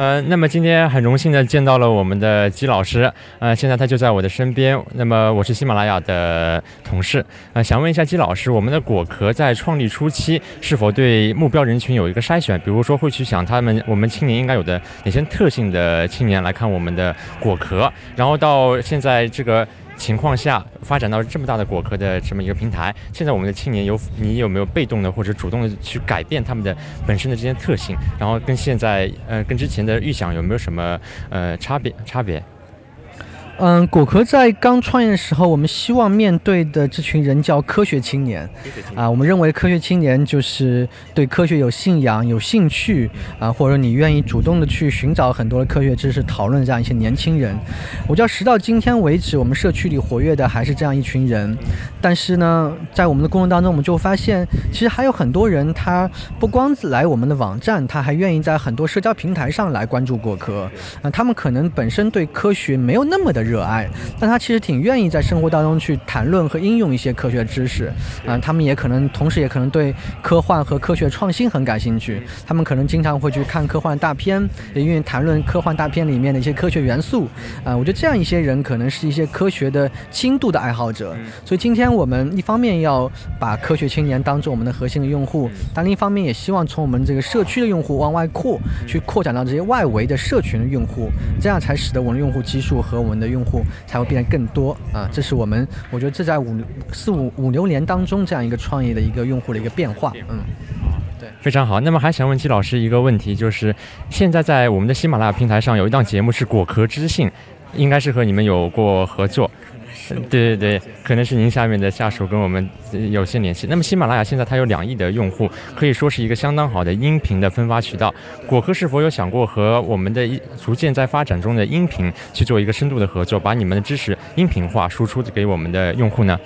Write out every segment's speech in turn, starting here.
呃，那么今天很荣幸的见到了我们的姬老师，呃，现在他就在我的身边。那么我是喜马拉雅的同事，呃，想问一下姬老师，我们的果壳在创立初期是否对目标人群有一个筛选？比如说会去想他们我们青年应该有的哪些特性的青年来看我们的果壳，然后到现在这个。情况下发展到这么大的果壳的这么一个平台，现在我们的青年有你有没有被动的或者主动的去改变他们的本身的这些特性，然后跟现在呃跟之前的预想有没有什么呃差别差别？嗯，果壳在刚创业的时候，我们希望面对的这群人叫科学青年，啊，我们认为科学青年就是对科学有信仰、有兴趣啊，或者你愿意主动的去寻找很多的科学知识、讨论这样一些年轻人。我觉得时到今天为止，我们社区里活跃的还是这样一群人。但是呢，在我们的过程当中，我们就发现，其实还有很多人，他不光来我们的网站，他还愿意在很多社交平台上来关注果壳。啊，他们可能本身对科学没有那么的。热爱，但他其实挺愿意在生活当中去谈论和应用一些科学知识，啊，他们也可能同时也可能对科幻和科学创新很感兴趣，他们可能经常会去看科幻大片，也愿意谈论科幻大片里面的一些科学元素，啊，我觉得这样一些人可能是一些科学的轻度的爱好者，所以今天我们一方面要把科学青年当做我们的核心的用户，但另一方面也希望从我们这个社区的用户往外扩，去扩展到这些外围的社群的用户，这样才使得我们的用户基数和我们的用用户才会变得更多啊！这是我们，我觉得这在五四五五六年当中这样一个创业的一个用户的一个变化。嗯，对，非常好。那么还想问季老师一个问题，就是现在在我们的喜马拉雅平台上有一档节目是《果壳知性》，应该是和你们有过合作。对对对，可能是您下面的下属跟我们有些联系。那么喜马拉雅现在它有两亿的用户，可以说是一个相当好的音频的分发渠道。果壳是否有想过和我们的逐渐在发展中的音频去做一个深度的合作，把你们的知识音频化输出给我们的用户呢？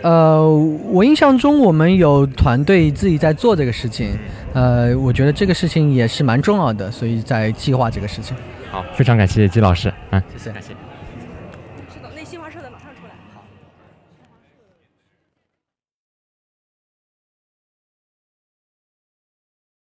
呃，我印象中我们有团队自己在做这个事情。呃，我觉得这个事情也是蛮重要的，所以在计划这个事情。好，非常感谢季老师，嗯，谢谢，感谢。是的，那新华社的马上出来。好。